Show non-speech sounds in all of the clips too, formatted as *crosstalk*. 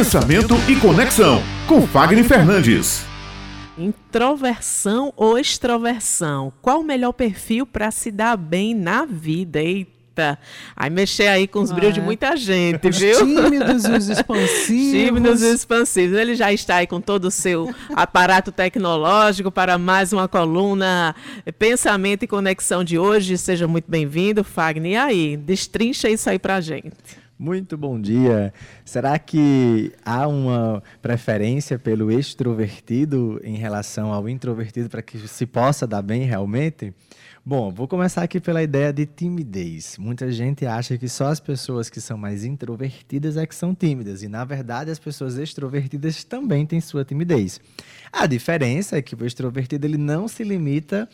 Pensamento e Conexão, com Fagner Fernandes. Introversão ou extroversão? Qual o melhor perfil para se dar bem na vida? Eita! Aí mexer aí com os ah, brilhos de muita gente, viu? Tímidos e os *laughs* expansivos. Tímidos e expansivos. Ele já está aí com todo o seu aparato tecnológico para mais uma coluna Pensamento e Conexão de hoje. Seja muito bem-vindo, Fagner. E aí, destrincha isso aí para gente. Muito bom dia. Será que há uma preferência pelo extrovertido em relação ao introvertido para que se possa dar bem realmente? Bom, vou começar aqui pela ideia de timidez. Muita gente acha que só as pessoas que são mais introvertidas é que são tímidas, e na verdade as pessoas extrovertidas também têm sua timidez. A diferença é que o extrovertido ele não se limita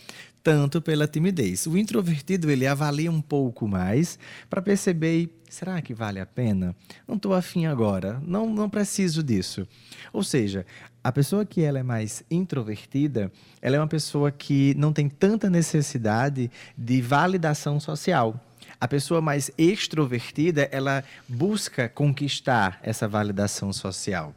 tanto pela timidez. O introvertido ele avalia um pouco mais para perceber será que vale a pena? Não estou afim agora, não, não preciso disso. Ou seja, a pessoa que ela é mais introvertida, ela é uma pessoa que não tem tanta necessidade de validação social. A pessoa mais extrovertida, ela busca conquistar essa validação social.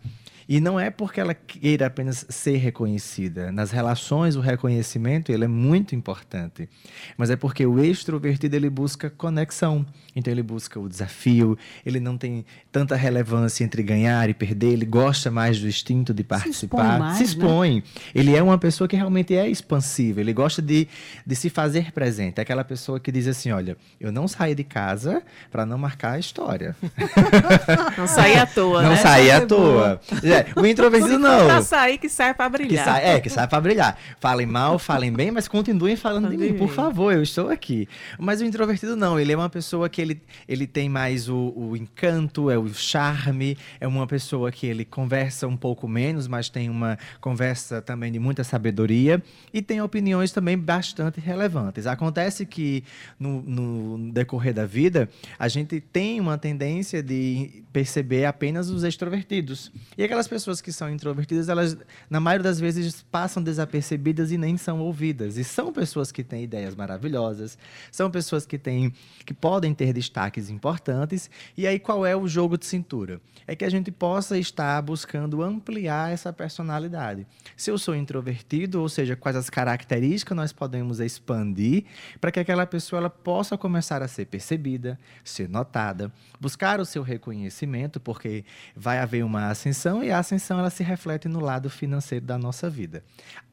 E não é porque ela queira apenas ser reconhecida. Nas relações, o reconhecimento ele é muito importante. Mas é porque o extrovertido ele busca conexão. Então ele busca o desafio, ele não tem tanta relevância entre ganhar e perder, ele gosta mais do instinto de participar. Se expõe. Mais, se né? expõe. Né? Ele é uma pessoa que realmente é expansiva, ele gosta de, de se fazer presente. É aquela pessoa que diz assim: olha, eu não saí de casa para não marcar a história. *laughs* Não saí à toa. Não né? saí à toa. É, o introvertido não. Pra sair que sai para brilhar. Que sai, é, que sai para brilhar. Falem mal, falem bem, mas continuem falando de mim, por favor, eu estou aqui. Mas o introvertido não, ele é uma pessoa que ele, ele tem mais o, o encanto, é o charme, é uma pessoa que ele conversa um pouco menos, mas tem uma conversa também de muita sabedoria e tem opiniões também bastante relevantes. Acontece que no, no decorrer da vida, a gente tem uma tendência de perceber apenas os extrovertidos. E aquelas pessoas que são introvertidas, elas, na maioria das vezes, passam desapercebidas e nem são ouvidas. E são pessoas que têm ideias maravilhosas, são pessoas que têm, que podem ter destaques importantes. E aí, qual é o jogo de cintura? É que a gente possa estar buscando ampliar essa personalidade. Se eu sou introvertido, ou seja, quais as características nós podemos expandir para que aquela pessoa ela possa começar a ser percebida, ser notada, buscar o seu reconhecimento, porque vai haver uma ascensão e a ascensão ela se reflete no lado financeiro da nossa vida.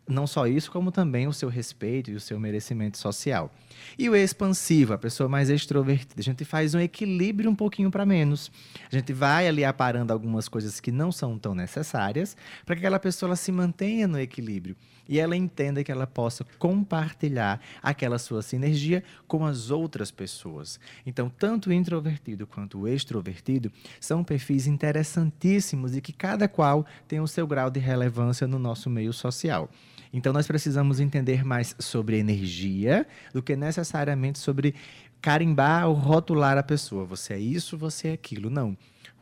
Não só isso, como também o seu respeito e o seu merecimento social. E o expansivo, a pessoa mais extrovertida, a gente faz um equilíbrio um pouquinho para menos. A gente vai ali aparando algumas coisas que não são tão necessárias para que aquela pessoa se mantenha no equilíbrio e ela entenda que ela possa compartilhar aquela sua sinergia com as outras pessoas. Então, tanto o introvertido quanto o extrovertido são perfis interessantíssimos e que cada qual tem o seu grau de relevância no nosso meio social. Então, nós precisamos entender mais sobre energia do que necessariamente sobre carimbar ou rotular a pessoa. Você é isso, você é aquilo. Não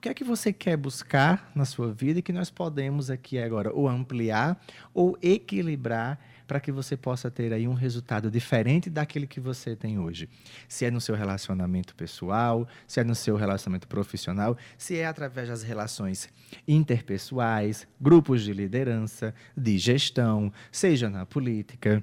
que é que você quer buscar na sua vida e que nós podemos aqui agora ou ampliar ou equilibrar para que você possa ter aí um resultado diferente daquele que você tem hoje. Se é no seu relacionamento pessoal, se é no seu relacionamento profissional, se é através das relações interpessoais, grupos de liderança, de gestão, seja na política,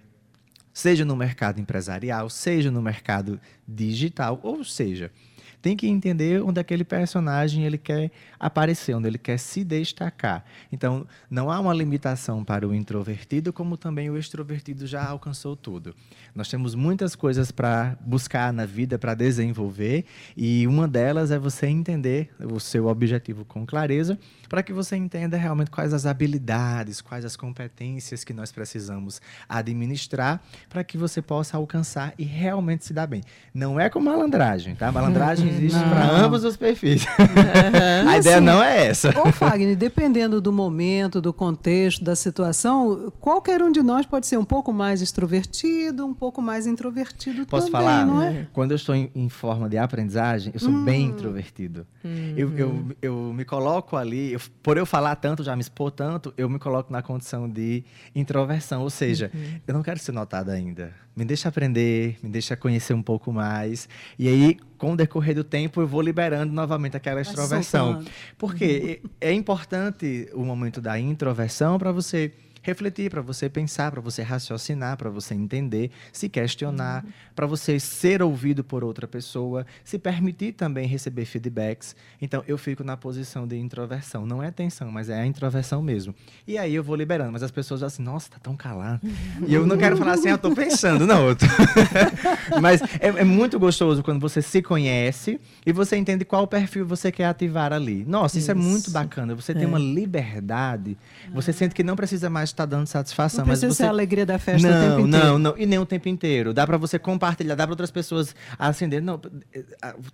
seja no mercado empresarial, seja no mercado digital, ou seja, tem que entender onde aquele personagem ele quer aparecer, onde ele quer se destacar. Então, não há uma limitação para o introvertido, como também o extrovertido já alcançou tudo. Nós temos muitas coisas para buscar na vida, para desenvolver, e uma delas é você entender o seu objetivo com clareza, para que você entenda realmente quais as habilidades, quais as competências que nós precisamos administrar para que você possa alcançar e realmente se dar bem. Não é com malandragem, tá? *laughs* Malandragem existe para ambos os perfis. *laughs* Uhum. a ideia assim, não é essa. Ô, Fagner, dependendo do momento, do contexto, da situação, qualquer um de nós pode ser um pouco mais extrovertido, um pouco mais introvertido Posso também, falar? não é? Quando eu estou em, em forma de aprendizagem, eu sou hum. bem introvertido. Hum. Eu, eu, eu me coloco ali, eu, por eu falar tanto, já me expor tanto, eu me coloco na condição de introversão. Ou seja, uhum. eu não quero ser notado ainda. Me deixa aprender, me deixa conhecer um pouco mais. E aí, com o decorrer do tempo, eu vou liberando novamente aquela extroversão. Porque *laughs* é importante o momento da introversão para você refletir, para você pensar, para você raciocinar, para você entender, se questionar, uhum. para você ser ouvido por outra pessoa, se permitir também receber feedbacks. Então, eu fico na posição de introversão. Não é tensão, mas é a introversão mesmo. E aí eu vou liberando, mas as pessoas assim, nossa, tá tão calado. e eu não quero falar assim, eu tô pensando, não. *laughs* mas é, é muito gostoso quando você se conhece e você entende qual perfil você quer ativar ali. Nossa, isso, isso. é muito bacana. Você é. tem uma liberdade, você sente que não precisa mais está dando satisfação. Não precisa mas você... ser a alegria da festa não, o tempo inteiro. Não, não, e nem o tempo inteiro. Dá para você compartilhar, dá para outras pessoas acender. Não, eh,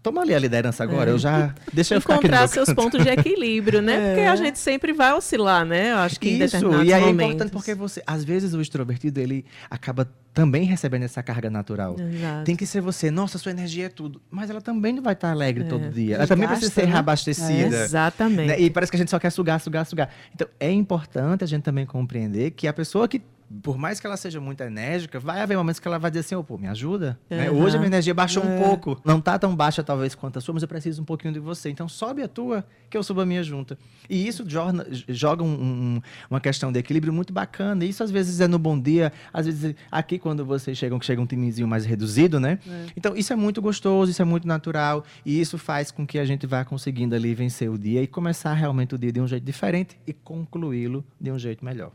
toma ali a liderança agora, é. eu já... *laughs* Deixa eu ficar Encontrar seus pontos de equilíbrio, né? *laughs* É. Porque a gente sempre vai oscilar, né? Eu acho que Isso, e aí momentos. é importante porque você... Às vezes o extrovertido, ele acaba também recebendo essa carga natural. Exato. Tem que ser você, nossa, sua energia é tudo. Mas ela também não vai estar alegre é. todo dia. Ela também precisa ser né? reabastecida. É. Exatamente. Né? E parece que a gente só quer sugar, sugar, sugar. Então, é importante a gente também compreender que a pessoa que por mais que ela seja muito enérgica, vai haver momentos que ela vai dizer assim, oh, pô, me ajuda. Uhum. Né? Hoje a minha energia baixou é. um pouco. Não tá tão baixa, talvez, quanto a sua, mas eu preciso um pouquinho de você. Então sobe a tua, que eu subo a minha junta. E isso joga, joga um, um, uma questão de equilíbrio muito bacana. Isso às vezes é no bom dia, às vezes aqui quando vocês chegam, que chega um timezinho mais reduzido, né? É. Então isso é muito gostoso, isso é muito natural. E isso faz com que a gente vá conseguindo ali vencer o dia e começar realmente o dia de um jeito diferente e concluí-lo de um jeito melhor.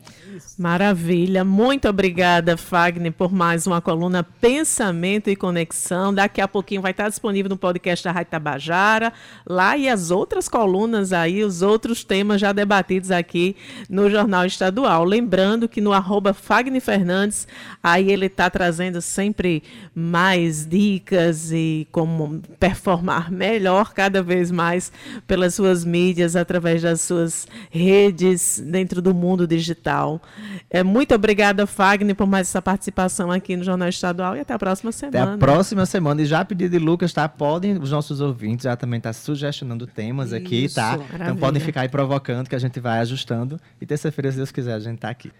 Maravilha. Muito obrigada, Fagner, por mais uma coluna Pensamento e Conexão. Daqui a pouquinho vai estar disponível no podcast da Rádio Tabajara, lá e as outras colunas aí, os outros temas já debatidos aqui no Jornal Estadual. Lembrando que no arroba Fagner Fernandes, aí ele está trazendo sempre mais dicas e como performar melhor cada vez mais pelas suas mídias, através das suas redes dentro do mundo digital. É, muito obrigada Obrigada, Fagner, por mais essa participação aqui no Jornal Estadual e até a próxima semana. Até a próxima semana. E já pedi de Lucas, tá? Podem, os nossos ouvintes já também tá sugestionando temas Isso, aqui, tá? Maravilha. Então podem ficar aí provocando que a gente vai ajustando. E terça-feira, se Deus quiser, a gente tá aqui.